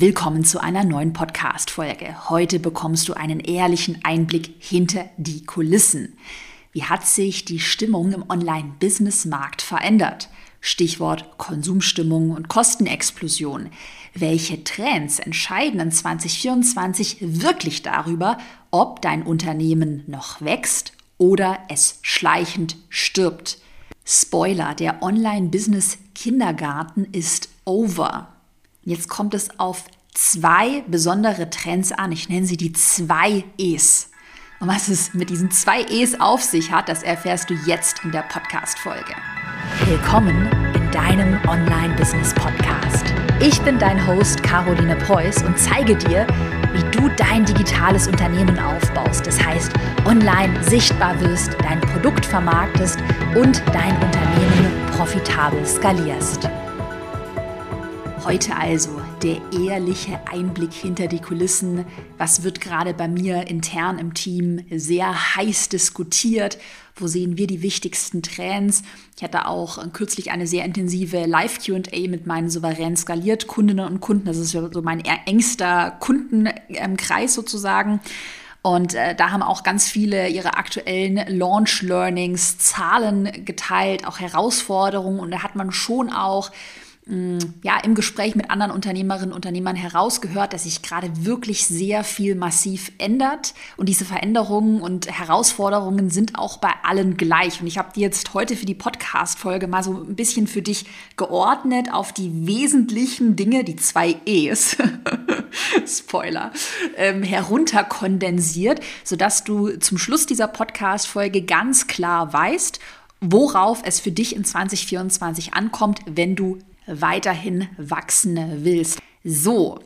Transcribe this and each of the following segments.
Willkommen zu einer neuen Podcast-Folge. Heute bekommst du einen ehrlichen Einblick hinter die Kulissen. Wie hat sich die Stimmung im Online-Business-Markt verändert? Stichwort Konsumstimmung und Kostenexplosion. Welche Trends entscheiden in 2024 wirklich darüber, ob dein Unternehmen noch wächst oder es schleichend stirbt? Spoiler, der Online-Business-Kindergarten ist over. Jetzt kommt es auf zwei besondere Trends an. Ich nenne sie die zwei E's. Und was es mit diesen zwei E's auf sich hat, das erfährst du jetzt in der Podcast-Folge. Willkommen in deinem Online-Business-Podcast. Ich bin dein Host Caroline Preuß und zeige dir, wie du dein digitales Unternehmen aufbaust. Das heißt, online sichtbar wirst, dein Produkt vermarktest und dein Unternehmen profitabel skalierst. Heute also der ehrliche Einblick hinter die Kulissen. Was wird gerade bei mir intern im Team sehr heiß diskutiert? Wo sehen wir die wichtigsten Trends? Ich hatte auch kürzlich eine sehr intensive Live-QA mit meinen souverän skaliert Kundinnen und Kunden. Das ist so mein engster Kundenkreis sozusagen. Und äh, da haben auch ganz viele ihre aktuellen Launch-Learnings, Zahlen geteilt, auch Herausforderungen. Und da hat man schon auch ja, im Gespräch mit anderen Unternehmerinnen und Unternehmern herausgehört, dass sich gerade wirklich sehr viel massiv ändert. Und diese Veränderungen und Herausforderungen sind auch bei allen gleich. Und ich habe die jetzt heute für die Podcast-Folge mal so ein bisschen für dich geordnet auf die wesentlichen Dinge, die zwei E's, Spoiler, ähm, herunterkondensiert, sodass du zum Schluss dieser Podcast-Folge ganz klar weißt, worauf es für dich in 2024 ankommt, wenn du weiterhin wachsen willst. So,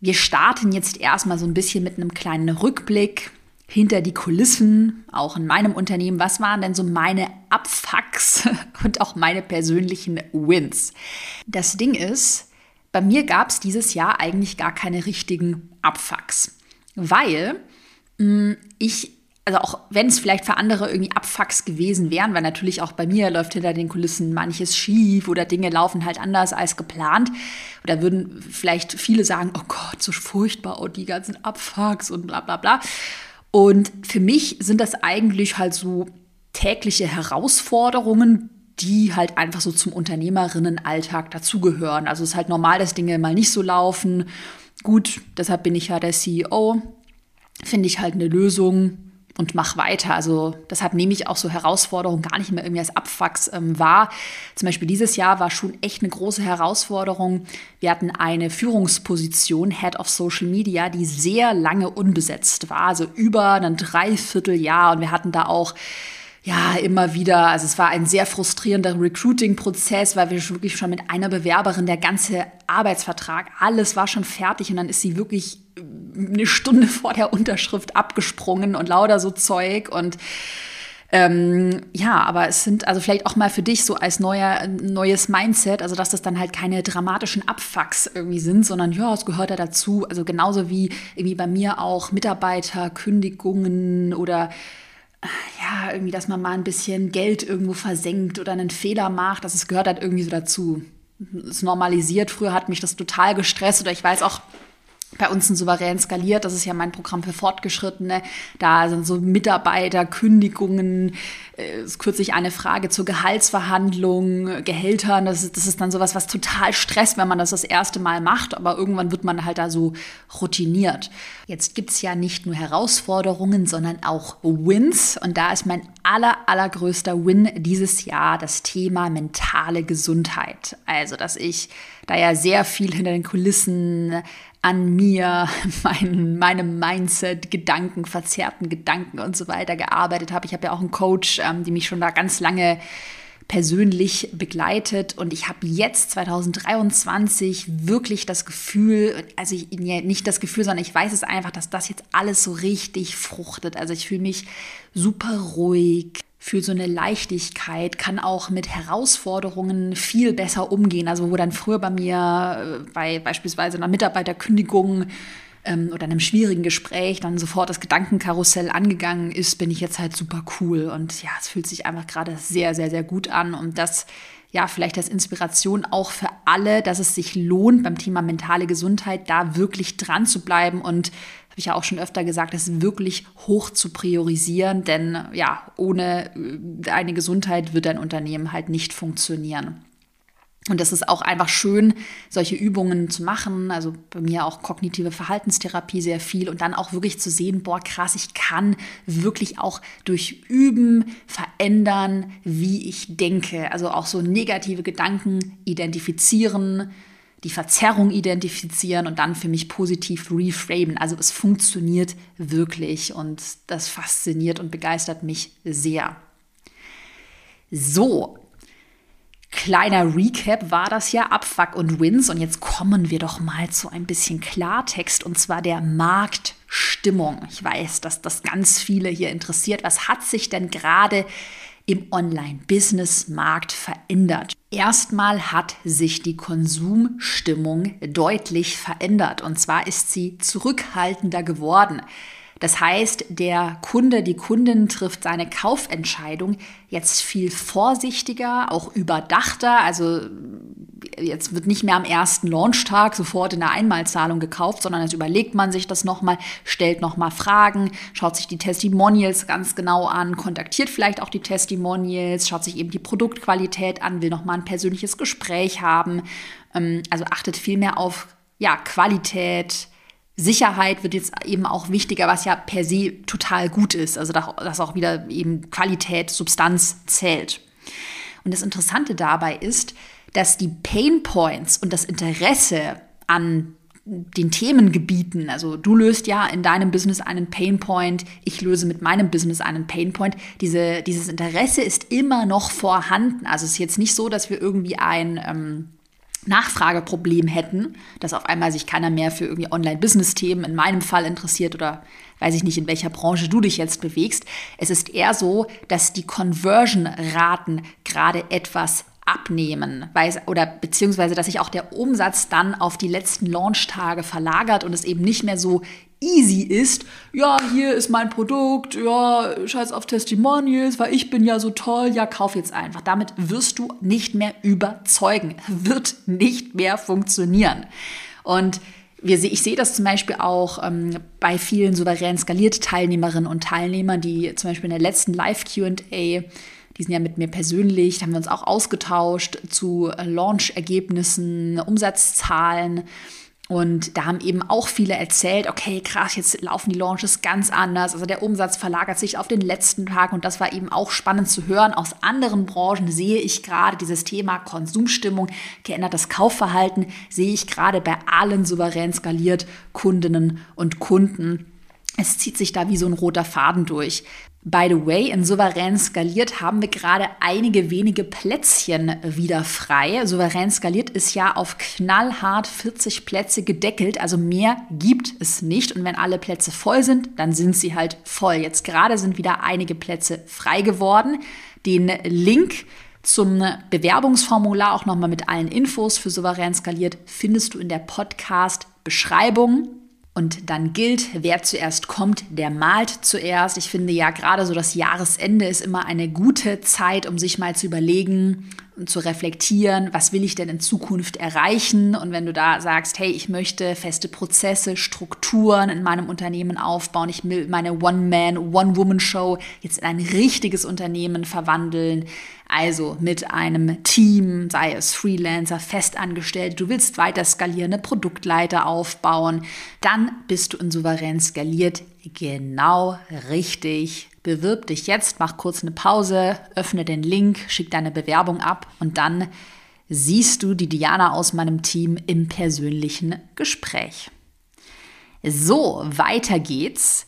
wir starten jetzt erstmal so ein bisschen mit einem kleinen Rückblick hinter die Kulissen, auch in meinem Unternehmen. Was waren denn so meine Abfucks und auch meine persönlichen Wins? Das Ding ist, bei mir gab es dieses Jahr eigentlich gar keine richtigen Abfucks, weil mh, mm, ich also auch wenn es vielleicht für andere irgendwie Abfucks gewesen wären, weil natürlich auch bei mir läuft hinter den Kulissen manches schief oder Dinge laufen halt anders als geplant. Oder würden vielleicht viele sagen, oh Gott, so furchtbar und die ganzen Abfucks und bla bla bla. Und für mich sind das eigentlich halt so tägliche Herausforderungen, die halt einfach so zum Unternehmerinnenalltag dazugehören. Also es ist halt normal, dass Dinge mal nicht so laufen. Gut, deshalb bin ich ja der CEO. Finde ich halt eine Lösung, und mach weiter. Also deshalb nehme ich auch so Herausforderungen gar nicht mehr irgendwie als Abwachs ähm, wahr. Zum Beispiel dieses Jahr war schon echt eine große Herausforderung. Wir hatten eine Führungsposition, Head of Social Media, die sehr lange unbesetzt war, also über ein Dreivierteljahr. Und wir hatten da auch ja, immer wieder, also es war ein sehr frustrierender Recruiting-Prozess, weil wir wirklich schon mit einer Bewerberin der ganze Arbeitsvertrag, alles war schon fertig und dann ist sie wirklich eine Stunde vor der Unterschrift abgesprungen und lauter so Zeug und ähm, ja, aber es sind also vielleicht auch mal für dich so als neuer, neues Mindset, also dass das dann halt keine dramatischen Abfucks irgendwie sind, sondern ja, es gehört ja dazu. Also genauso wie irgendwie bei mir auch Mitarbeiter, Kündigungen oder ja, irgendwie, dass man mal ein bisschen Geld irgendwo versenkt oder einen Fehler macht, das gehört halt irgendwie so dazu. Es normalisiert. Früher hat mich das total gestresst oder ich weiß auch, bei uns ein souverän skaliert. Das ist ja mein Programm für Fortgeschrittene. Da sind so Mitarbeiter, Kündigungen, äh, kürzlich eine Frage zur Gehaltsverhandlung, Gehältern. Das ist, das ist dann sowas, was total stresst, wenn man das das erste Mal macht. Aber irgendwann wird man halt da so routiniert. Jetzt gibt's ja nicht nur Herausforderungen, sondern auch Wins. Und da ist mein aller, allergrößter Win dieses Jahr das Thema mentale Gesundheit. Also, dass ich da ja sehr viel hinter den Kulissen an mir, mein, meinem Mindset, Gedanken, verzerrten Gedanken und so weiter gearbeitet habe. Ich habe ja auch einen Coach, ähm, die mich schon da ganz lange persönlich begleitet und ich habe jetzt 2023 wirklich das Gefühl, also ich, nicht das Gefühl, sondern ich weiß es einfach, dass das jetzt alles so richtig fruchtet. Also ich fühle mich super ruhig, für so eine Leichtigkeit, kann auch mit Herausforderungen viel besser umgehen. Also wo dann früher bei mir äh, bei beispielsweise einer Mitarbeiterkündigung ähm, oder einem schwierigen Gespräch dann sofort das Gedankenkarussell angegangen ist, bin ich jetzt halt super cool. Und ja, es fühlt sich einfach gerade sehr, sehr, sehr gut an. Und das ja, vielleicht als Inspiration auch für alle, dass es sich lohnt, beim Thema mentale Gesundheit da wirklich dran zu bleiben und habe ich ja auch schon öfter gesagt, es wirklich hoch zu priorisieren, denn ja, ohne äh, eine Gesundheit wird ein Unternehmen halt nicht funktionieren. Und das ist auch einfach schön, solche Übungen zu machen. Also bei mir auch kognitive Verhaltenstherapie sehr viel und dann auch wirklich zu sehen, boah, krass, ich kann wirklich auch durch Üben verändern, wie ich denke. Also auch so negative Gedanken identifizieren, die Verzerrung identifizieren und dann für mich positiv reframen. Also es funktioniert wirklich und das fasziniert und begeistert mich sehr. So, Kleiner Recap war das ja Abfuck und Wins und jetzt kommen wir doch mal zu ein bisschen Klartext und zwar der Marktstimmung. Ich weiß, dass das ganz viele hier interessiert. Was hat sich denn gerade im Online-Business-Markt verändert? Erstmal hat sich die Konsumstimmung deutlich verändert und zwar ist sie zurückhaltender geworden. Das heißt, der Kunde, die Kundin trifft seine Kaufentscheidung jetzt viel vorsichtiger, auch überdachter. Also jetzt wird nicht mehr am ersten Launchtag sofort in der Einmalzahlung gekauft, sondern jetzt überlegt man sich das nochmal, stellt nochmal Fragen, schaut sich die Testimonials ganz genau an, kontaktiert vielleicht auch die Testimonials, schaut sich eben die Produktqualität an, will nochmal ein persönliches Gespräch haben. Ähm, also achtet viel mehr auf ja, Qualität, Sicherheit wird jetzt eben auch wichtiger, was ja per se total gut ist. Also dass auch wieder eben Qualität, Substanz zählt. Und das Interessante dabei ist, dass die Pain Points und das Interesse an den Themengebieten, also du löst ja in deinem Business einen Pain Point, ich löse mit meinem Business einen Pain Point. Diese, dieses Interesse ist immer noch vorhanden. Also es ist jetzt nicht so, dass wir irgendwie ein ähm, Nachfrageproblem hätten, dass auf einmal sich keiner mehr für irgendwie Online-Business-Themen in meinem Fall interessiert oder weiß ich nicht, in welcher Branche du dich jetzt bewegst. Es ist eher so, dass die Conversion-Raten gerade etwas abnehmen, weil, oder beziehungsweise, dass sich auch der Umsatz dann auf die letzten Launchtage verlagert und es eben nicht mehr so easy ist, ja, hier ist mein Produkt, ja, scheiß auf Testimonials, weil ich bin ja so toll, ja, kauf jetzt einfach. Damit wirst du nicht mehr überzeugen, wird nicht mehr funktionieren. Und ich sehe das zum Beispiel auch ähm, bei vielen souverän skaliert Teilnehmerinnen und Teilnehmern, die zum Beispiel in der letzten Live-QA die sind ja mit mir persönlich, da haben wir uns auch ausgetauscht zu Launch-Ergebnissen, Umsatzzahlen. Und da haben eben auch viele erzählt, okay, krass, jetzt laufen die Launches ganz anders. Also der Umsatz verlagert sich auf den letzten Tag und das war eben auch spannend zu hören. Aus anderen Branchen sehe ich gerade dieses Thema Konsumstimmung, geändertes Kaufverhalten, sehe ich gerade bei allen souverän skaliert Kundinnen und Kunden. Es zieht sich da wie so ein roter Faden durch. By the way, in Souverän skaliert haben wir gerade einige wenige Plätzchen wieder frei. Souverän skaliert ist ja auf knallhart 40 Plätze gedeckelt, also mehr gibt es nicht. Und wenn alle Plätze voll sind, dann sind sie halt voll. Jetzt gerade sind wieder einige Plätze frei geworden. Den Link zum Bewerbungsformular auch nochmal mit allen Infos für Souverän skaliert findest du in der Podcast-Beschreibung. Und dann gilt, wer zuerst kommt, der malt zuerst. Ich finde ja gerade so das Jahresende ist immer eine gute Zeit, um sich mal zu überlegen und zu reflektieren, was will ich denn in Zukunft erreichen? Und wenn du da sagst, hey, ich möchte feste Prozesse, Strukturen in meinem Unternehmen aufbauen, ich will meine One-Man, One-Woman-Show jetzt in ein richtiges Unternehmen verwandeln, also mit einem Team, sei es Freelancer, festangestellt, du willst weiter skalieren, eine Produktleiter aufbauen, dann bist du in souverän skaliert genau richtig. Bewirb dich jetzt, mach kurz eine Pause, öffne den Link, schick deine Bewerbung ab und dann siehst du die Diana aus meinem Team im persönlichen Gespräch. So, weiter geht's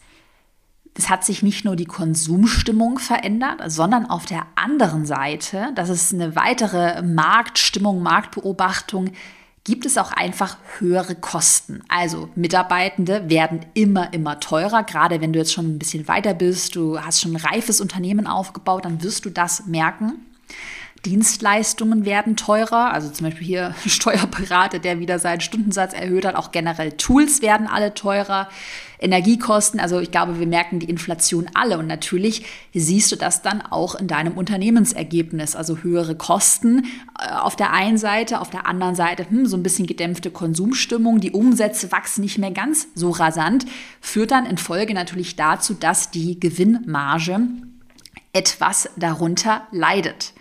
es hat sich nicht nur die Konsumstimmung verändert, sondern auf der anderen Seite, das ist eine weitere Marktstimmung, Marktbeobachtung, gibt es auch einfach höhere Kosten. Also Mitarbeitende werden immer, immer teurer. Gerade wenn du jetzt schon ein bisschen weiter bist, du hast schon ein reifes Unternehmen aufgebaut, dann wirst du das merken. Dienstleistungen werden teurer, also zum Beispiel hier Steuerberater, der wieder seinen Stundensatz erhöht hat, auch generell Tools werden alle teurer, Energiekosten, also ich glaube, wir merken die Inflation alle. Und natürlich siehst du das dann auch in deinem Unternehmensergebnis, also höhere Kosten äh, auf der einen Seite, auf der anderen Seite hm, so ein bisschen gedämpfte Konsumstimmung, die Umsätze wachsen nicht mehr ganz so rasant, führt dann in Folge natürlich dazu, dass die Gewinnmarge etwas darunter leidet.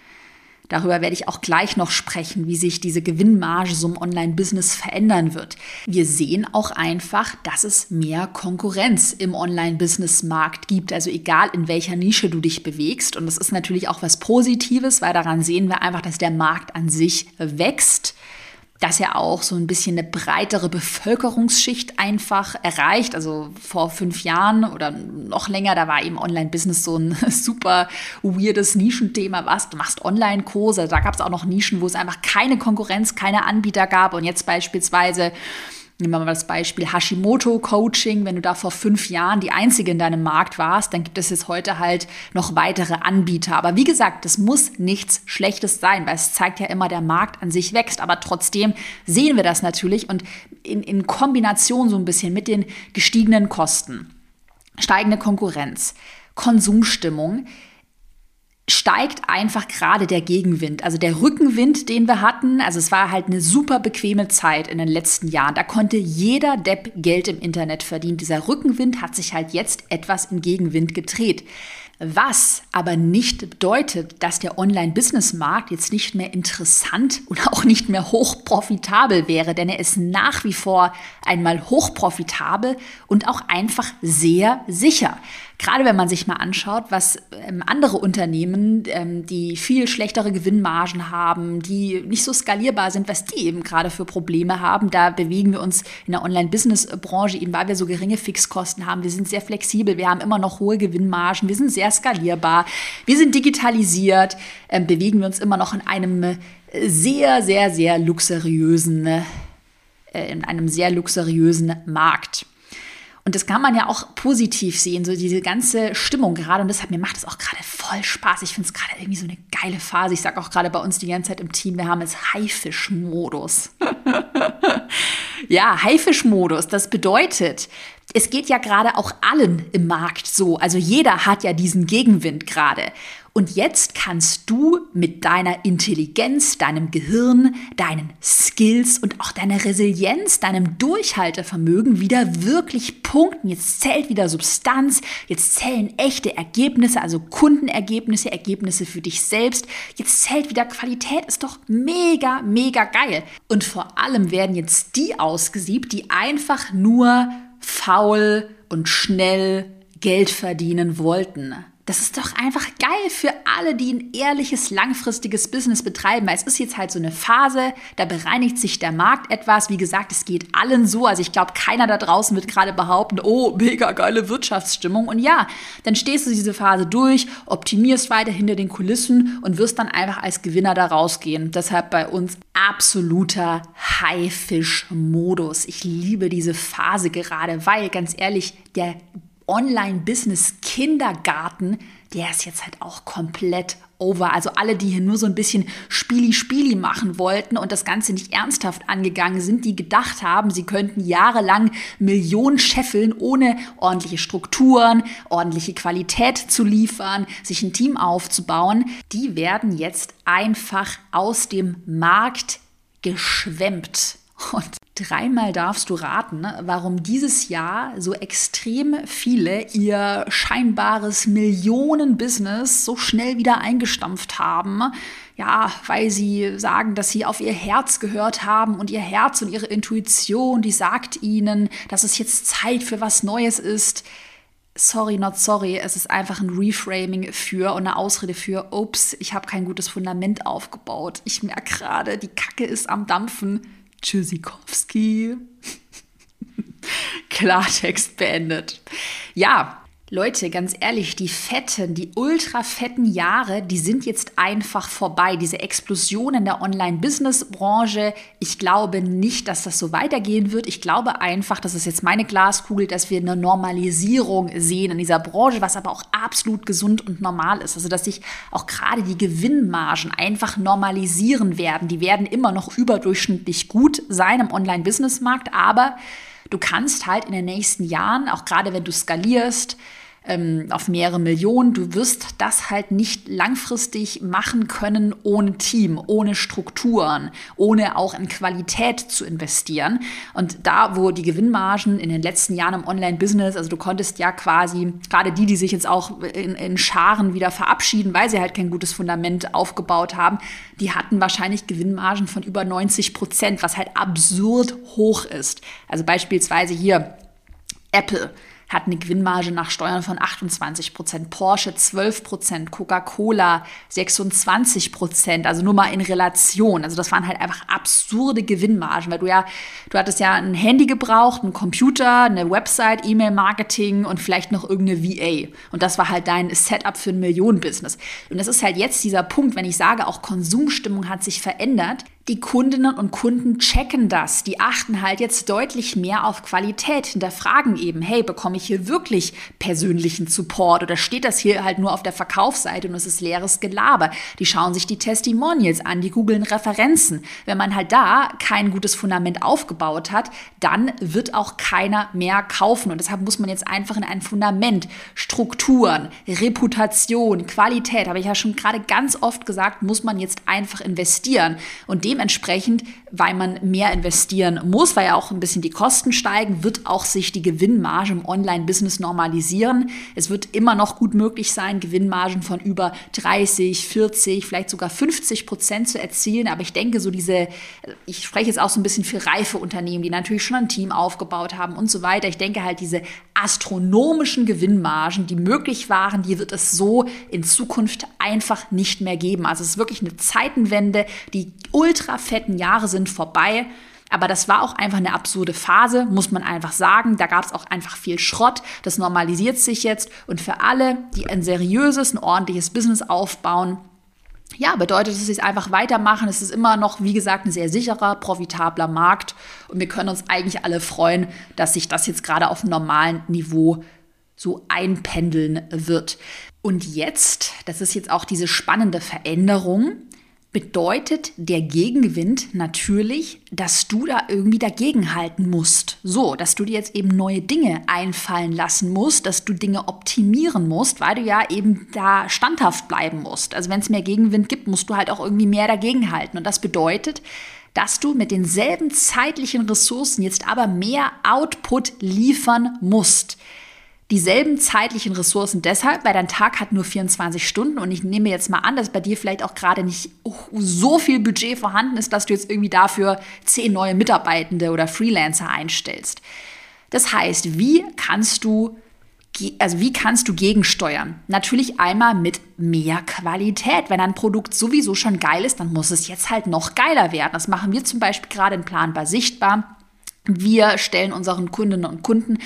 Darüber werde ich auch gleich noch sprechen, wie sich diese Gewinnmarge so im Online-Business verändern wird. Wir sehen auch einfach, dass es mehr Konkurrenz im Online-Business-Markt gibt. Also egal in welcher Nische du dich bewegst. Und das ist natürlich auch was Positives, weil daran sehen wir einfach, dass der Markt an sich wächst dass er auch so ein bisschen eine breitere Bevölkerungsschicht einfach erreicht. Also vor fünf Jahren oder noch länger, da war eben Online-Business so ein super weirdes Nischenthema. Was? Du machst Online-Kurse. Da gab es auch noch Nischen, wo es einfach keine Konkurrenz, keine Anbieter gab. Und jetzt beispielsweise Nehmen wir mal das Beispiel Hashimoto-Coaching. Wenn du da vor fünf Jahren die Einzige in deinem Markt warst, dann gibt es jetzt heute halt noch weitere Anbieter. Aber wie gesagt, das muss nichts Schlechtes sein, weil es zeigt ja immer, der Markt an sich wächst. Aber trotzdem sehen wir das natürlich und in, in Kombination so ein bisschen mit den gestiegenen Kosten, steigende Konkurrenz, Konsumstimmung, steigt einfach gerade der Gegenwind. Also der Rückenwind, den wir hatten, also es war halt eine super bequeme Zeit in den letzten Jahren. Da konnte jeder Depp Geld im Internet verdienen. Dieser Rückenwind hat sich halt jetzt etwas in Gegenwind gedreht. Was aber nicht bedeutet, dass der Online-Business-Markt jetzt nicht mehr interessant und auch nicht mehr hochprofitabel wäre, denn er ist nach wie vor einmal hochprofitabel und auch einfach sehr sicher. Gerade wenn man sich mal anschaut, was ähm, andere Unternehmen, ähm, die viel schlechtere Gewinnmargen haben, die nicht so skalierbar sind, was die eben gerade für Probleme haben, da bewegen wir uns in der Online-Business-Branche eben, weil wir so geringe Fixkosten haben. Wir sind sehr flexibel, wir haben immer noch hohe Gewinnmargen, wir sind sehr skalierbar, wir sind digitalisiert, ähm, bewegen wir uns immer noch in einem äh, sehr, sehr, sehr luxuriösen, äh, in einem sehr luxuriösen Markt. Und das kann man ja auch positiv sehen, so diese ganze Stimmung gerade. Und deshalb, mir macht es auch gerade voll Spaß. Ich finde es gerade irgendwie so eine geile Phase. Ich sage auch gerade bei uns die ganze Zeit im Team, wir haben jetzt Haifisch-Modus. ja, Haifisch-Modus, das bedeutet, es geht ja gerade auch allen im Markt so. Also jeder hat ja diesen Gegenwind gerade. Und jetzt kannst du mit deiner Intelligenz, deinem Gehirn, deinen Skills und auch deiner Resilienz, deinem Durchhaltevermögen wieder wirklich punkten. Jetzt zählt wieder Substanz, jetzt zählen echte Ergebnisse, also Kundenergebnisse, Ergebnisse für dich selbst. Jetzt zählt wieder Qualität, ist doch mega, mega geil. Und vor allem werden jetzt die ausgesiebt, die einfach nur faul und schnell Geld verdienen wollten. Das ist doch einfach geil für alle, die ein ehrliches, langfristiges Business betreiben. Weil es ist jetzt halt so eine Phase, da bereinigt sich der Markt etwas. Wie gesagt, es geht allen so. Also ich glaube, keiner da draußen wird gerade behaupten, oh, mega geile Wirtschaftsstimmung. Und ja, dann stehst du diese Phase durch, optimierst weiter hinter den Kulissen und wirst dann einfach als Gewinner da rausgehen. Deshalb bei uns absoluter Haifisch-Modus. Ich liebe diese Phase gerade, weil ganz ehrlich, der Online-Business-Kindergarten, der ist jetzt halt auch komplett over. Also alle, die hier nur so ein bisschen Spieli-Spieli machen wollten und das Ganze nicht ernsthaft angegangen sind, die gedacht haben, sie könnten jahrelang Millionen scheffeln, ohne ordentliche Strukturen, ordentliche Qualität zu liefern, sich ein Team aufzubauen, die werden jetzt einfach aus dem Markt geschwemmt. Und dreimal darfst du raten, ne, warum dieses Jahr so extrem viele ihr scheinbares Millionenbusiness so schnell wieder eingestampft haben. Ja, weil sie sagen, dass sie auf ihr Herz gehört haben und ihr Herz und ihre Intuition, die sagt ihnen, dass es jetzt Zeit für was Neues ist. Sorry, not sorry. Es ist einfach ein Reframing für und eine Ausrede für, ups, ich habe kein gutes Fundament aufgebaut. Ich merke gerade, die Kacke ist am Dampfen Tschüssikowski. Klartext beendet. Ja, Leute, ganz ehrlich, die fetten, die ultra fetten Jahre, die sind jetzt einfach vorbei. Diese Explosion in der Online-Business-Branche, ich glaube nicht, dass das so weitergehen wird. Ich glaube einfach, das ist jetzt meine Glaskugel, dass wir eine Normalisierung sehen in dieser Branche, was aber auch absolut gesund und normal ist. Also, dass sich auch gerade die Gewinnmargen einfach normalisieren werden. Die werden immer noch überdurchschnittlich gut sein im Online-Business-Markt, aber Du kannst halt in den nächsten Jahren, auch gerade wenn du skalierst, ähm, auf mehrere Millionen. Du wirst das halt nicht langfristig machen können ohne Team, ohne Strukturen, ohne auch in Qualität zu investieren. Und da, wo die Gewinnmargen in den letzten Jahren im Online-Business, also du konntest ja quasi, gerade die, die sich jetzt auch in, in Scharen wieder verabschieden, weil sie halt kein gutes Fundament aufgebaut haben, die hatten wahrscheinlich Gewinnmargen von über 90 Prozent, was halt absurd hoch ist. Also beispielsweise hier Apple hat eine Gewinnmarge nach Steuern von 28 Prozent, Porsche 12 Prozent, Coca-Cola 26 Prozent, also nur mal in Relation. Also das waren halt einfach absurde Gewinnmargen, weil du ja, du hattest ja ein Handy gebraucht, einen Computer, eine Website, E-Mail-Marketing und vielleicht noch irgendeine VA. Und das war halt dein Setup für ein Millionenbusiness. Und das ist halt jetzt dieser Punkt, wenn ich sage, auch Konsumstimmung hat sich verändert die Kundinnen und Kunden checken das. Die achten halt jetzt deutlich mehr auf Qualität, hinterfragen eben, hey, bekomme ich hier wirklich persönlichen Support oder steht das hier halt nur auf der Verkaufsseite und es ist leeres Gelaber? Die schauen sich die Testimonials an, die googeln Referenzen. Wenn man halt da kein gutes Fundament aufgebaut hat, dann wird auch keiner mehr kaufen. Und deshalb muss man jetzt einfach in ein Fundament, Strukturen, Reputation, Qualität, habe ich ja schon gerade ganz oft gesagt, muss man jetzt einfach investieren. Und dem dementsprechend, weil man mehr investieren muss, weil ja auch ein bisschen die Kosten steigen, wird auch sich die Gewinnmarge im Online-Business normalisieren. Es wird immer noch gut möglich sein, Gewinnmargen von über 30, 40, vielleicht sogar 50 Prozent zu erzielen. Aber ich denke, so diese, ich spreche jetzt auch so ein bisschen für reife Unternehmen, die natürlich schon ein Team aufgebaut haben und so weiter. Ich denke halt, diese astronomischen Gewinnmargen, die möglich waren, die wird es so in Zukunft einfach nicht mehr geben. Also es ist wirklich eine Zeitenwende, die ultra fetten Jahre sind vorbei. Aber das war auch einfach eine absurde Phase, muss man einfach sagen. Da gab es auch einfach viel Schrott. Das normalisiert sich jetzt. Und für alle, die ein seriöses, ein ordentliches Business aufbauen, ja, bedeutet es jetzt einfach weitermachen. Es ist immer noch, wie gesagt, ein sehr sicherer, profitabler Markt. Und wir können uns eigentlich alle freuen, dass sich das jetzt gerade auf einem normalen Niveau so einpendeln wird. Und jetzt, das ist jetzt auch diese spannende Veränderung, bedeutet der Gegenwind natürlich, dass du da irgendwie dagegenhalten musst. So, dass du dir jetzt eben neue Dinge einfallen lassen musst, dass du Dinge optimieren musst, weil du ja eben da standhaft bleiben musst. Also wenn es mehr Gegenwind gibt, musst du halt auch irgendwie mehr dagegenhalten. Und das bedeutet, dass du mit denselben zeitlichen Ressourcen jetzt aber mehr Output liefern musst dieselben zeitlichen Ressourcen deshalb, weil dein Tag hat nur 24 Stunden und ich nehme jetzt mal an, dass bei dir vielleicht auch gerade nicht so viel Budget vorhanden ist, dass du jetzt irgendwie dafür zehn neue Mitarbeitende oder Freelancer einstellst. Das heißt, wie kannst du also wie kannst du gegensteuern? Natürlich einmal mit mehr Qualität. Wenn ein Produkt sowieso schon geil ist, dann muss es jetzt halt noch geiler werden. Das machen wir zum Beispiel gerade in Planbar sichtbar. Wir stellen unseren Kundinnen und Kunden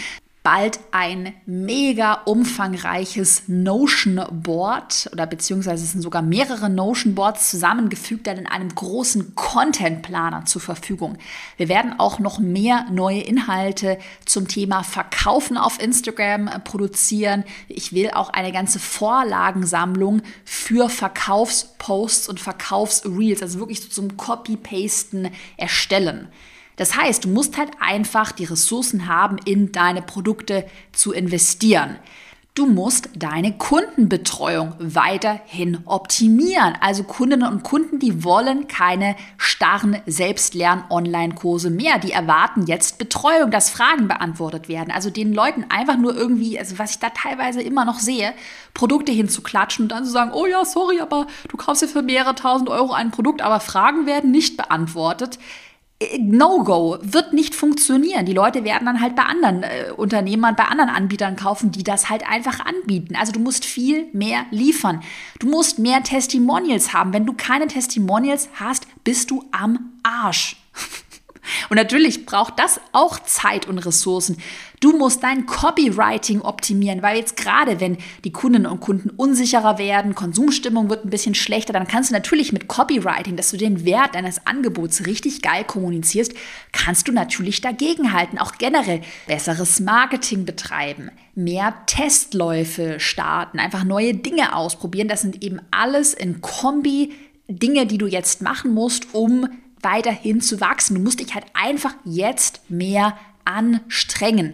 bald ein mega umfangreiches Notion Board oder beziehungsweise es sind sogar mehrere Notion Boards zusammengefügt dann in einem großen Content Planer zur Verfügung. Wir werden auch noch mehr neue Inhalte zum Thema Verkaufen auf Instagram äh, produzieren. Ich will auch eine ganze Vorlagensammlung für Verkaufsposts und Verkaufsreels, also wirklich so zum Copy-Pasten erstellen. Das heißt, du musst halt einfach die Ressourcen haben, in deine Produkte zu investieren. Du musst deine Kundenbetreuung weiterhin optimieren. Also Kundinnen und Kunden, die wollen keine starren Selbstlern-Online-Kurse mehr. Die erwarten jetzt Betreuung, dass Fragen beantwortet werden. Also den Leuten einfach nur irgendwie, also was ich da teilweise immer noch sehe, Produkte hinzuklatschen und dann zu sagen, oh ja, sorry, aber du kaufst ja für mehrere tausend Euro ein Produkt, aber Fragen werden nicht beantwortet. No-Go wird nicht funktionieren. Die Leute werden dann halt bei anderen äh, Unternehmern, bei anderen Anbietern kaufen, die das halt einfach anbieten. Also du musst viel mehr liefern. Du musst mehr Testimonials haben. Wenn du keine Testimonials hast, bist du am Arsch. Und natürlich braucht das auch Zeit und Ressourcen. Du musst dein Copywriting optimieren, weil jetzt gerade, wenn die Kundinnen und Kunden unsicherer werden, Konsumstimmung wird ein bisschen schlechter, dann kannst du natürlich mit Copywriting, dass du den Wert deines Angebots richtig geil kommunizierst, kannst du natürlich dagegenhalten. Auch generell besseres Marketing betreiben, mehr Testläufe starten, einfach neue Dinge ausprobieren. Das sind eben alles in Kombi Dinge, die du jetzt machen musst, um weiterhin zu wachsen. Du musst dich halt einfach jetzt mehr anstrengen.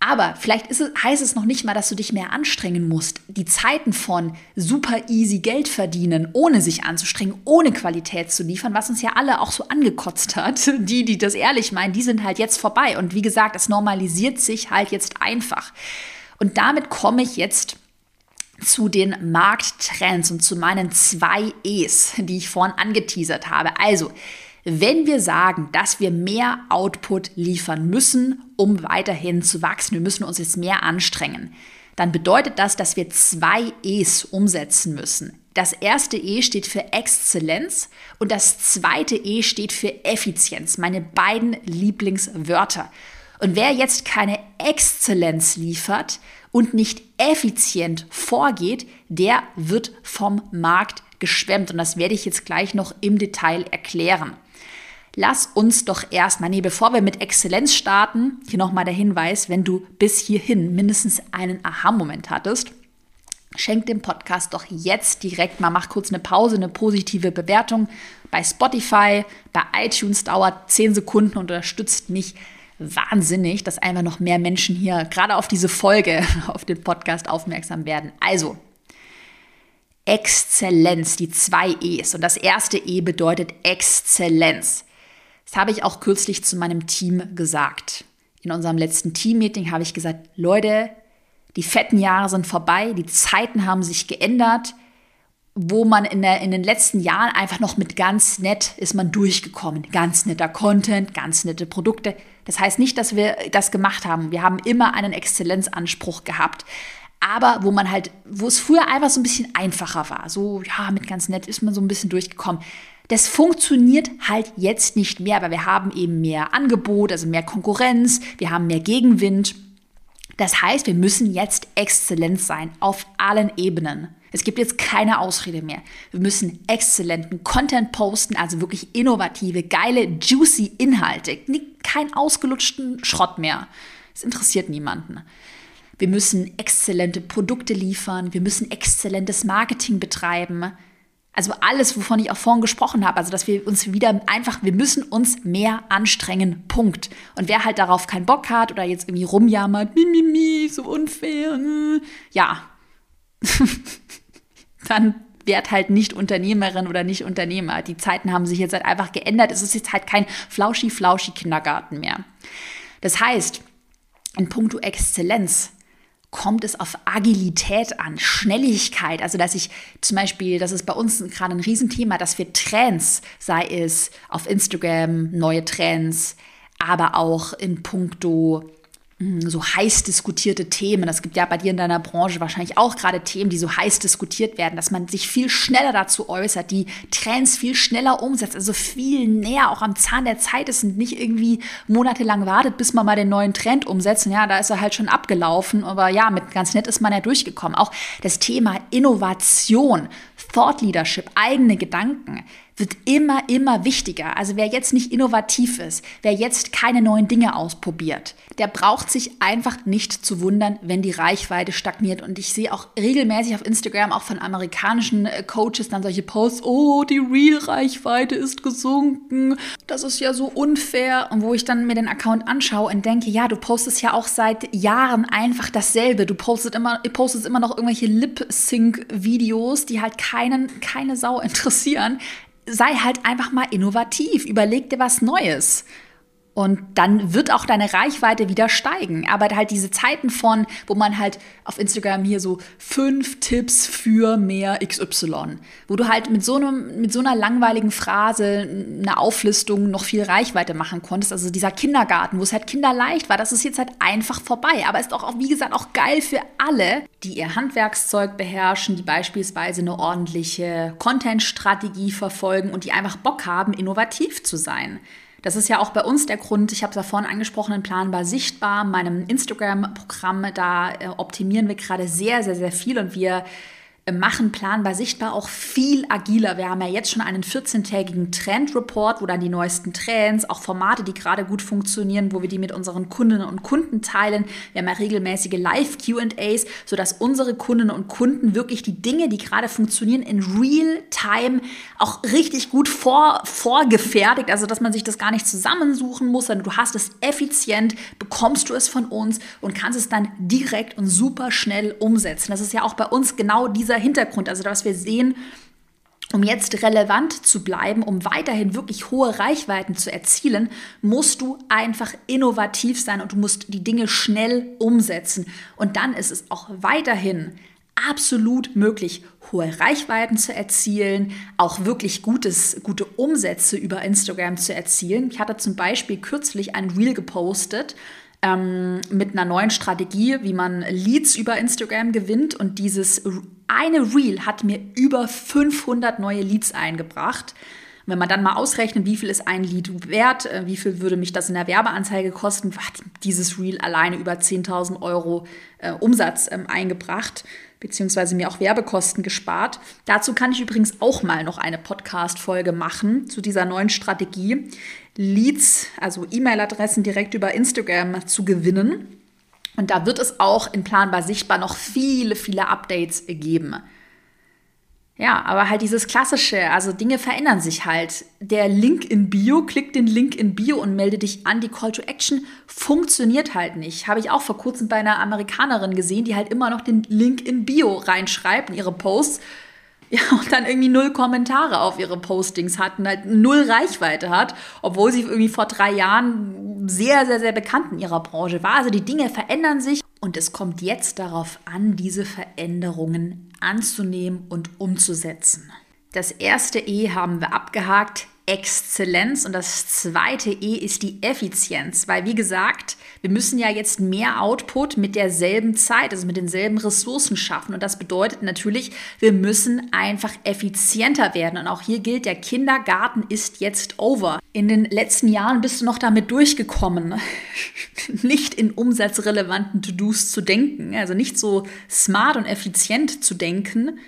Aber vielleicht es, heißt es noch nicht mal, dass du dich mehr anstrengen musst. Die Zeiten von super easy Geld verdienen, ohne sich anzustrengen, ohne Qualität zu liefern, was uns ja alle auch so angekotzt hat, die, die das ehrlich meinen, die sind halt jetzt vorbei. Und wie gesagt, es normalisiert sich halt jetzt einfach. Und damit komme ich jetzt zu den Markttrends und zu meinen zwei E's, die ich vorhin angeteasert habe. Also, wenn wir sagen, dass wir mehr Output liefern müssen, um weiterhin zu wachsen, wir müssen uns jetzt mehr anstrengen, dann bedeutet das, dass wir zwei E's umsetzen müssen. Das erste E steht für Exzellenz und das zweite E steht für Effizienz, meine beiden Lieblingswörter. Und wer jetzt keine Exzellenz liefert und nicht effizient vorgeht, der wird vom Markt geschwemmt. Und das werde ich jetzt gleich noch im Detail erklären lass uns doch erstmal, nee, bevor wir mit Exzellenz starten, hier nochmal der Hinweis, wenn du bis hierhin mindestens einen Aha-Moment hattest, schenk dem Podcast doch jetzt direkt mal, mach kurz eine Pause, eine positive Bewertung bei Spotify, bei iTunes dauert 10 Sekunden und unterstützt mich wahnsinnig, dass einfach noch mehr Menschen hier gerade auf diese Folge, auf den Podcast aufmerksam werden. Also, Exzellenz, die zwei E's. Und das erste E bedeutet Exzellenz. Das habe ich auch kürzlich zu meinem Team gesagt. In unserem letzten Teammeeting habe ich gesagt, Leute, die fetten Jahre sind vorbei, die Zeiten haben sich geändert, wo man in, der, in den letzten Jahren einfach noch mit ganz nett ist man durchgekommen. Ganz netter Content, ganz nette Produkte. Das heißt nicht, dass wir das gemacht haben. Wir haben immer einen Exzellenzanspruch gehabt. Aber wo man halt, wo es früher einfach so ein bisschen einfacher war. So, ja, mit ganz nett ist man so ein bisschen durchgekommen. Das funktioniert halt jetzt nicht mehr, aber wir haben eben mehr Angebot, also mehr Konkurrenz, wir haben mehr Gegenwind. Das heißt, wir müssen jetzt exzellent sein auf allen Ebenen. Es gibt jetzt keine Ausrede mehr. Wir müssen exzellenten Content posten, also wirklich innovative, geile, juicy Inhalte. Kein ausgelutschten Schrott mehr. Es interessiert niemanden. Wir müssen exzellente Produkte liefern. Wir müssen exzellentes Marketing betreiben. Also alles, wovon ich auch vorhin gesprochen habe, also dass wir uns wieder einfach, wir müssen uns mehr anstrengen, Punkt. Und wer halt darauf keinen Bock hat oder jetzt irgendwie rumjammert, mi, mi, mi, so unfair, äh, ja, dann werd halt nicht Unternehmerin oder nicht Unternehmer. Die Zeiten haben sich jetzt halt einfach geändert. Es ist jetzt halt kein flauschi-flauschi-Kindergarten mehr. Das heißt, in puncto Exzellenz kommt es auf Agilität an, Schnelligkeit. Also, dass ich zum Beispiel, das ist bei uns gerade ein Riesenthema, dass wir Trends, sei es auf Instagram, neue Trends, aber auch in puncto so heiß diskutierte Themen. Das gibt ja bei dir in deiner Branche wahrscheinlich auch gerade Themen, die so heiß diskutiert werden, dass man sich viel schneller dazu äußert, die Trends viel schneller umsetzt, also viel näher auch am Zahn der Zeit ist und nicht irgendwie monatelang wartet, bis man mal den neuen Trend umsetzt. Und ja, da ist er halt schon abgelaufen, aber ja, mit ganz nett ist man ja durchgekommen. Auch das Thema Innovation, Thought Leadership, eigene Gedanken wird immer, immer wichtiger. Also wer jetzt nicht innovativ ist, wer jetzt keine neuen Dinge ausprobiert, der braucht sich einfach nicht zu wundern, wenn die Reichweite stagniert. Und ich sehe auch regelmäßig auf Instagram, auch von amerikanischen äh, Coaches, dann solche Posts, oh, die Real-Reichweite ist gesunken, das ist ja so unfair. Und wo ich dann mir den Account anschaue und denke, ja, du postest ja auch seit Jahren einfach dasselbe. Du postest immer, postest immer noch irgendwelche Lip-Sync-Videos, die halt keinen, keine Sau interessieren sei halt einfach mal innovativ, überleg dir was Neues. Und dann wird auch deine Reichweite wieder steigen. Aber halt diese Zeiten von, wo man halt auf Instagram hier so fünf Tipps für mehr XY, wo du halt mit so, einem, mit so einer langweiligen Phrase eine Auflistung noch viel Reichweite machen konntest. Also dieser Kindergarten, wo es halt kinderleicht war, das ist jetzt halt einfach vorbei. Aber ist auch, wie gesagt, auch geil für alle, die ihr Handwerkszeug beherrschen, die beispielsweise eine ordentliche Content-Strategie verfolgen und die einfach Bock haben, innovativ zu sein. Das ist ja auch bei uns der Grund, ich habe es ja vorhin angesprochen, Planbar Sichtbar, meinem Instagram-Programm, da äh, optimieren wir gerade sehr, sehr, sehr viel und wir machen planbar sichtbar auch viel agiler. Wir haben ja jetzt schon einen 14-tägigen Trend-Report, wo dann die neuesten Trends, auch Formate, die gerade gut funktionieren, wo wir die mit unseren Kundinnen und Kunden teilen. Wir haben ja regelmäßige Live-QAs, sodass unsere Kundinnen und Kunden wirklich die Dinge, die gerade funktionieren, in Real-Time auch richtig gut vor, vorgefertigt, also dass man sich das gar nicht zusammensuchen muss, sondern du hast es effizient, bekommst du es von uns und kannst es dann direkt und super schnell umsetzen. Das ist ja auch bei uns genau dieser Hintergrund, also dass wir sehen, um jetzt relevant zu bleiben, um weiterhin wirklich hohe Reichweiten zu erzielen, musst du einfach innovativ sein und du musst die Dinge schnell umsetzen. Und dann ist es auch weiterhin absolut möglich, hohe Reichweiten zu erzielen, auch wirklich gutes, gute Umsätze über Instagram zu erzielen. Ich hatte zum Beispiel kürzlich ein Reel gepostet, ähm, mit einer neuen Strategie, wie man Leads über Instagram gewinnt. Und dieses eine Reel hat mir über 500 neue Leads eingebracht. wenn man dann mal ausrechnet, wie viel ist ein Lead wert, äh, wie viel würde mich das in der Werbeanzeige kosten, hat dieses Reel alleine über 10.000 Euro äh, Umsatz ähm, eingebracht beziehungsweise mir auch Werbekosten gespart. Dazu kann ich übrigens auch mal noch eine Podcast-Folge machen zu dieser neuen Strategie, Leads, also E-Mail-Adressen direkt über Instagram zu gewinnen. Und da wird es auch in Planbar Sichtbar noch viele, viele Updates geben. Ja, aber halt dieses klassische, also Dinge verändern sich halt. Der Link in Bio, klick den Link in Bio und melde dich an. Die Call to Action funktioniert halt nicht. Habe ich auch vor kurzem bei einer Amerikanerin gesehen, die halt immer noch den Link in Bio reinschreibt in ihre Posts. Ja, und dann irgendwie null Kommentare auf ihre Postings hatten, halt null Reichweite hat, obwohl sie irgendwie vor drei Jahren sehr, sehr, sehr bekannt in ihrer Branche war. Also die Dinge verändern sich und es kommt jetzt darauf an, diese Veränderungen anzunehmen und umzusetzen. Das erste E haben wir abgehakt, Exzellenz und das zweite E ist die Effizienz, weil wie gesagt, wir müssen ja jetzt mehr Output mit derselben Zeit, also mit denselben Ressourcen schaffen. Und das bedeutet natürlich, wir müssen einfach effizienter werden. Und auch hier gilt, der Kindergarten ist jetzt over. In den letzten Jahren bist du noch damit durchgekommen, nicht in umsatzrelevanten To-Dos zu denken, also nicht so smart und effizient zu denken,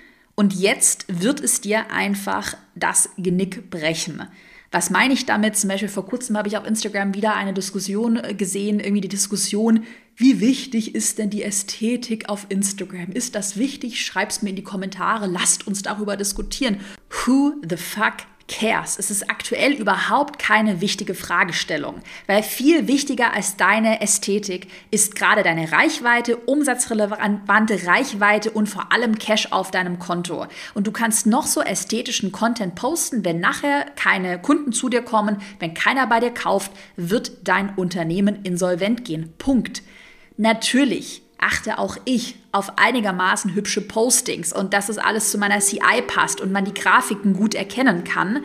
und jetzt wird es dir einfach das Genick brechen. Was meine ich damit? Zum Beispiel vor kurzem habe ich auf Instagram wieder eine Diskussion äh, gesehen, irgendwie die Diskussion, wie wichtig ist denn die Ästhetik auf Instagram? Ist das wichtig? Schreib's mir in die Kommentare, lasst uns darüber diskutieren. Who the fuck cares? Es ist aktuell überhaupt keine wichtige Fragestellung, weil viel wichtiger als deine Ästhetik ist gerade deine Reichweite, umsatzrelevante Reichweite und vor allem Cash auf deinem Konto. Und du kannst noch so ästhetischen Content posten, wenn nachher keine Kunden zu dir kommen, wenn keiner bei dir kauft, wird dein Unternehmen insolvent gehen. Punkt. Natürlich achte auch ich auf einigermaßen hübsche Postings und dass es alles zu meiner CI passt und man die Grafiken gut erkennen kann.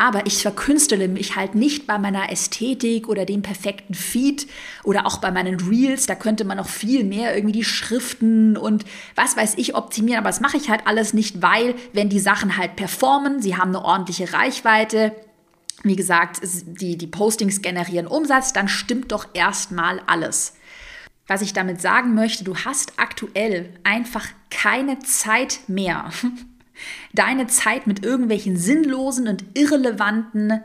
Aber ich verkünstele mich halt nicht bei meiner Ästhetik oder dem perfekten Feed oder auch bei meinen Reels. Da könnte man noch viel mehr irgendwie die Schriften und was weiß ich optimieren. Aber das mache ich halt alles nicht, weil wenn die Sachen halt performen, sie haben eine ordentliche Reichweite, wie gesagt, die, die Postings generieren Umsatz, dann stimmt doch erstmal alles. Was ich damit sagen möchte, du hast aktuell einfach keine Zeit mehr, deine Zeit mit irgendwelchen sinnlosen und irrelevanten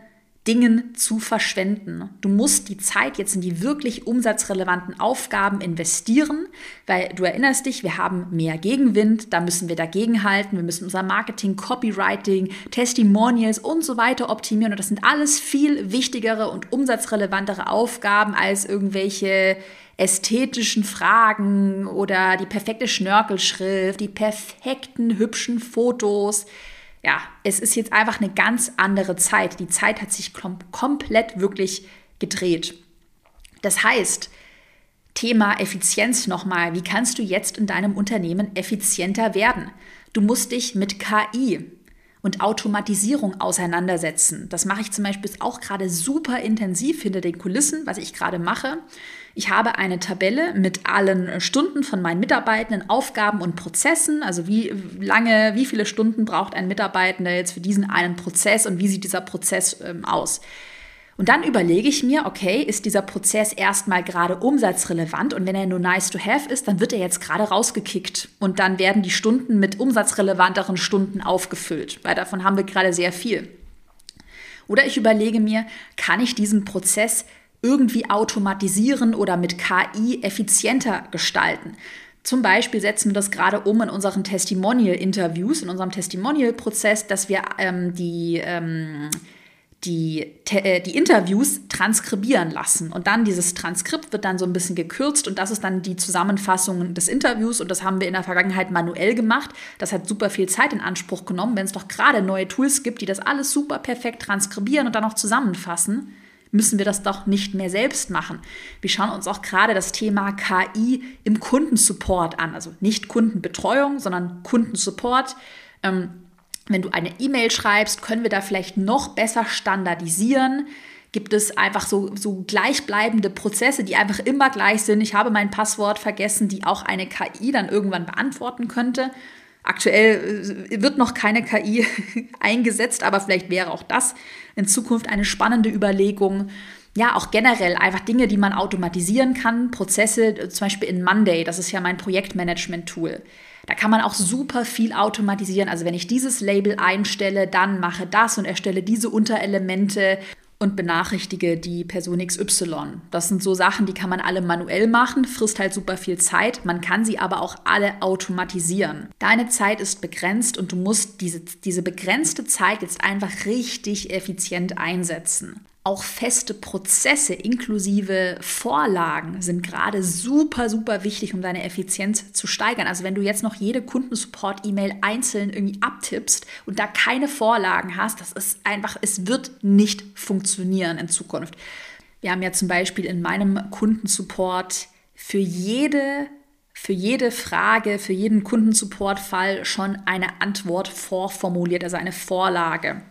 Dingen zu verschwenden. Du musst die Zeit jetzt in die wirklich umsatzrelevanten Aufgaben investieren, weil du erinnerst dich, wir haben mehr Gegenwind, da müssen wir dagegenhalten, wir müssen unser Marketing, Copywriting, Testimonials und so weiter optimieren und das sind alles viel wichtigere und umsatzrelevantere Aufgaben als irgendwelche ästhetischen Fragen oder die perfekte Schnörkelschrift, die perfekten hübschen Fotos. Ja, es ist jetzt einfach eine ganz andere Zeit. Die Zeit hat sich kom komplett wirklich gedreht. Das heißt, Thema Effizienz nochmal. Wie kannst du jetzt in deinem Unternehmen effizienter werden? Du musst dich mit KI und Automatisierung auseinandersetzen. Das mache ich zum Beispiel auch gerade super intensiv hinter den Kulissen, was ich gerade mache. Ich habe eine Tabelle mit allen Stunden von meinen Mitarbeitenden, Aufgaben und Prozessen. Also wie lange, wie viele Stunden braucht ein Mitarbeitender jetzt für diesen einen Prozess und wie sieht dieser Prozess ähm, aus? Und dann überlege ich mir, okay, ist dieser Prozess erstmal gerade umsatzrelevant und wenn er nur nice to have ist, dann wird er jetzt gerade rausgekickt und dann werden die Stunden mit umsatzrelevanteren Stunden aufgefüllt, weil davon haben wir gerade sehr viel. Oder ich überlege mir, kann ich diesen Prozess irgendwie automatisieren oder mit KI effizienter gestalten? Zum Beispiel setzen wir das gerade um in unseren Testimonial-Interviews, in unserem Testimonial-Prozess, dass wir ähm, die ähm, die, äh, die Interviews transkribieren lassen. Und dann dieses Transkript wird dann so ein bisschen gekürzt und das ist dann die Zusammenfassung des Interviews. Und das haben wir in der Vergangenheit manuell gemacht. Das hat super viel Zeit in Anspruch genommen. Wenn es doch gerade neue Tools gibt, die das alles super perfekt transkribieren und dann noch zusammenfassen, müssen wir das doch nicht mehr selbst machen. Wir schauen uns auch gerade das Thema KI im Kundensupport an. Also nicht Kundenbetreuung, sondern Kundensupport. Ähm, wenn du eine E-Mail schreibst, können wir da vielleicht noch besser standardisieren. Gibt es einfach so, so gleichbleibende Prozesse, die einfach immer gleich sind? Ich habe mein Passwort vergessen, die auch eine KI dann irgendwann beantworten könnte. Aktuell äh, wird noch keine KI eingesetzt, aber vielleicht wäre auch das in Zukunft eine spannende Überlegung. Ja, auch generell einfach Dinge, die man automatisieren kann, Prozesse, äh, zum Beispiel in Monday, das ist ja mein Projektmanagement-Tool. Da kann man auch super viel automatisieren. Also wenn ich dieses Label einstelle, dann mache das und erstelle diese Unterelemente und benachrichtige die Person XY. Das sind so Sachen, die kann man alle manuell machen, frisst halt super viel Zeit. Man kann sie aber auch alle automatisieren. Deine Zeit ist begrenzt und du musst diese, diese begrenzte Zeit jetzt einfach richtig effizient einsetzen. Auch feste Prozesse inklusive Vorlagen sind gerade super, super wichtig, um deine Effizienz zu steigern. Also wenn du jetzt noch jede Kundensupport-E-Mail einzeln irgendwie abtippst und da keine Vorlagen hast, das ist einfach, es wird nicht funktionieren in Zukunft. Wir haben ja zum Beispiel in meinem Kundensupport für jede für jede Frage, für jeden Kundensupport-Fall schon eine Antwort vorformuliert, also eine Vorlage.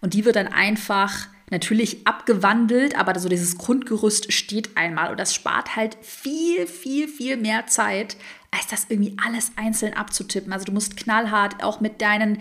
Und die wird dann einfach natürlich abgewandelt, aber so dieses Grundgerüst steht einmal und das spart halt viel, viel, viel mehr Zeit, als das irgendwie alles einzeln abzutippen. Also du musst knallhart auch mit deinen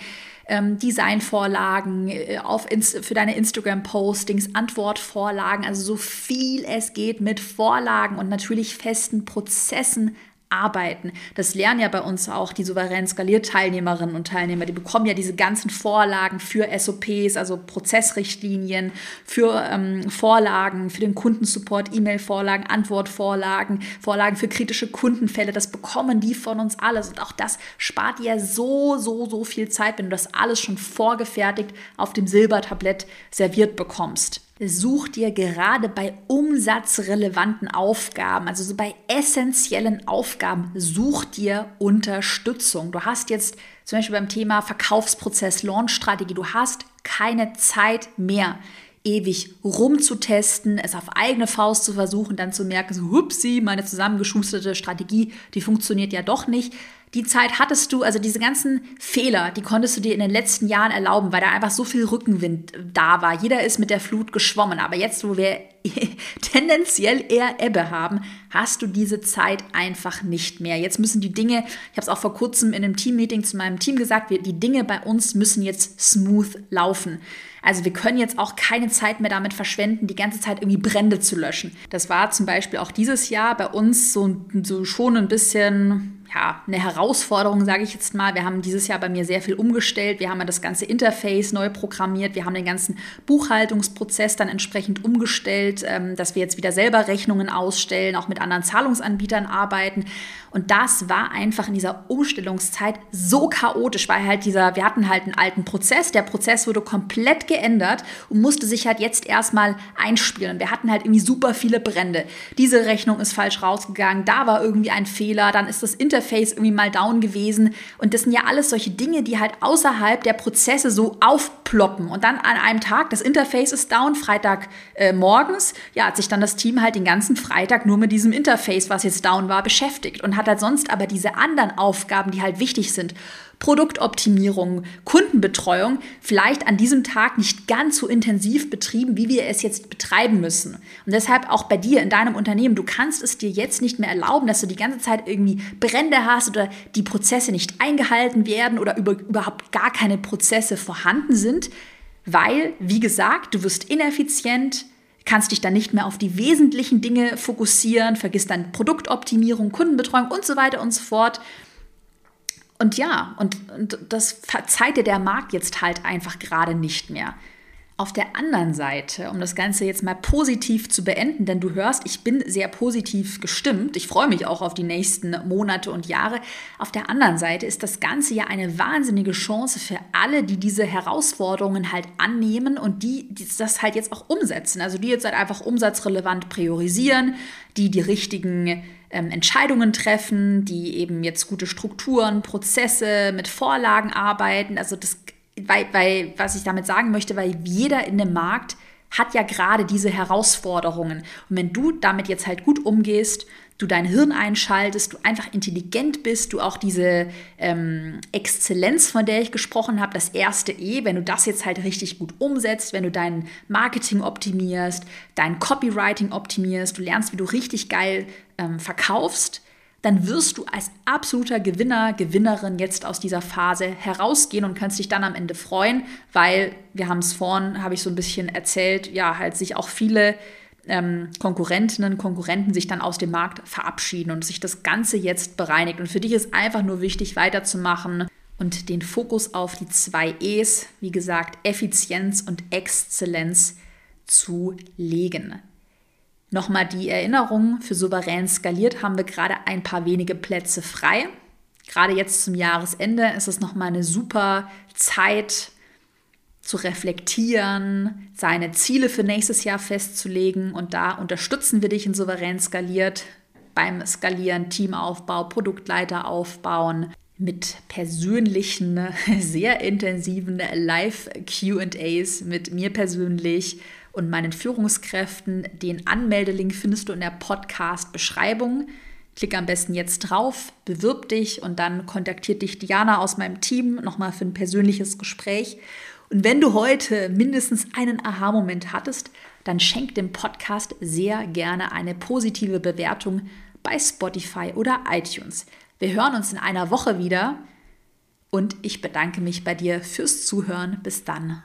ähm, Designvorlagen äh, auf für deine Instagram-Postings, Antwortvorlagen, also so viel es geht mit Vorlagen und natürlich festen Prozessen arbeiten. Das lernen ja bei uns auch die souverän skaliert Teilnehmerinnen und Teilnehmer. Die bekommen ja diese ganzen Vorlagen für SOPs, also Prozessrichtlinien, für ähm, Vorlagen, für den Kundensupport, E-Mail-Vorlagen, Antwortvorlagen, Vorlagen für kritische Kundenfälle. Das bekommen die von uns alles. Und auch das spart ja so, so, so viel Zeit, wenn du das alles schon vorgefertigt auf dem Silbertablett serviert bekommst. Such dir gerade bei umsatzrelevanten Aufgaben, also so bei essentiellen Aufgaben, such dir Unterstützung. Du hast jetzt zum Beispiel beim Thema Verkaufsprozess, Launchstrategie, du hast keine Zeit mehr ewig rumzutesten, es auf eigene Faust zu versuchen, dann zu merken, so hupsi, meine zusammengeschusterte Strategie, die funktioniert ja doch nicht die Zeit hattest du, also diese ganzen Fehler, die konntest du dir in den letzten Jahren erlauben, weil da einfach so viel Rückenwind da war. Jeder ist mit der Flut geschwommen. Aber jetzt, wo wir tendenziell eher Ebbe haben, hast du diese Zeit einfach nicht mehr. Jetzt müssen die Dinge, ich habe es auch vor kurzem in einem Teammeeting zu meinem Team gesagt, die Dinge bei uns müssen jetzt smooth laufen. Also wir können jetzt auch keine Zeit mehr damit verschwenden, die ganze Zeit irgendwie Brände zu löschen. Das war zum Beispiel auch dieses Jahr bei uns so, so schon ein bisschen ja, eine Herausforderung, sage ich jetzt mal. Wir haben dieses Jahr bei mir sehr viel umgestellt. Wir haben das ganze Interface neu programmiert. Wir haben den ganzen Buchhaltungsprozess dann entsprechend umgestellt, ähm, dass wir jetzt wieder selber Rechnungen ausstellen, auch mit anderen Zahlungsanbietern arbeiten. Und das war einfach in dieser Umstellungszeit so chaotisch, weil halt dieser, wir hatten halt einen alten Prozess, der Prozess wurde komplett geändert und musste sich halt jetzt erstmal einspielen. Wir hatten halt irgendwie super viele Brände. Diese Rechnung ist falsch rausgegangen, da war irgendwie ein Fehler, dann ist das Interface irgendwie mal down gewesen. Und das sind ja alles solche Dinge, die halt außerhalb der Prozesse so aufploppen. Und dann an einem Tag, das Interface ist down, Freitag äh, morgens, ja, hat sich dann das Team halt den ganzen Freitag nur mit diesem Interface, was jetzt down war, beschäftigt und hat halt sonst aber diese anderen Aufgaben, die halt wichtig sind. Produktoptimierung, Kundenbetreuung vielleicht an diesem Tag nicht ganz so intensiv betrieben, wie wir es jetzt betreiben müssen. Und deshalb auch bei dir in deinem Unternehmen, du kannst es dir jetzt nicht mehr erlauben, dass du die ganze Zeit irgendwie Brände hast oder die Prozesse nicht eingehalten werden oder über, überhaupt gar keine Prozesse vorhanden sind, weil, wie gesagt, du wirst ineffizient, kannst dich dann nicht mehr auf die wesentlichen Dinge fokussieren, vergisst dann Produktoptimierung, Kundenbetreuung und so weiter und so fort. Und ja, und, und das verzeiht dir der Markt jetzt halt einfach gerade nicht mehr. Auf der anderen Seite, um das Ganze jetzt mal positiv zu beenden, denn du hörst, ich bin sehr positiv gestimmt. Ich freue mich auch auf die nächsten Monate und Jahre. Auf der anderen Seite ist das Ganze ja eine wahnsinnige Chance für alle, die diese Herausforderungen halt annehmen und die, die das halt jetzt auch umsetzen. Also die jetzt halt einfach umsatzrelevant priorisieren, die die richtigen ähm, Entscheidungen treffen, die eben jetzt gute Strukturen, Prozesse mit Vorlagen arbeiten. Also das weil, weil, was ich damit sagen möchte, weil jeder in dem Markt hat ja gerade diese Herausforderungen. Und wenn du damit jetzt halt gut umgehst, du dein Hirn einschaltest, du einfach intelligent bist, du auch diese ähm, Exzellenz, von der ich gesprochen habe, das erste E, wenn du das jetzt halt richtig gut umsetzt, wenn du dein Marketing optimierst, dein Copywriting optimierst, du lernst, wie du richtig geil ähm, verkaufst, dann wirst du als absoluter Gewinner, Gewinnerin jetzt aus dieser Phase herausgehen und kannst dich dann am Ende freuen, weil wir haben es vorhin, habe ich so ein bisschen erzählt, ja, halt sich auch viele ähm, Konkurrentinnen, Konkurrenten sich dann aus dem Markt verabschieden und sich das Ganze jetzt bereinigt. Und für dich ist einfach nur wichtig, weiterzumachen und den Fokus auf die zwei E's, wie gesagt, Effizienz und Exzellenz zu legen. Nochmal die Erinnerung, für souverän skaliert haben wir gerade ein paar wenige Plätze frei. Gerade jetzt zum Jahresende ist es nochmal eine super Zeit zu reflektieren, seine Ziele für nächstes Jahr festzulegen und da unterstützen wir dich in souverän skaliert beim Skalieren, Teamaufbau, Produktleiter aufbauen, mit persönlichen, sehr intensiven Live-QAs mit mir persönlich und meinen Führungskräften. Den Anmeldelink findest du in der Podcast-Beschreibung. Klick am besten jetzt drauf, bewirb dich und dann kontaktiert dich Diana aus meinem Team nochmal für ein persönliches Gespräch. Und wenn du heute mindestens einen Aha-Moment hattest, dann schenk dem Podcast sehr gerne eine positive Bewertung bei Spotify oder iTunes. Wir hören uns in einer Woche wieder und ich bedanke mich bei dir fürs Zuhören. Bis dann.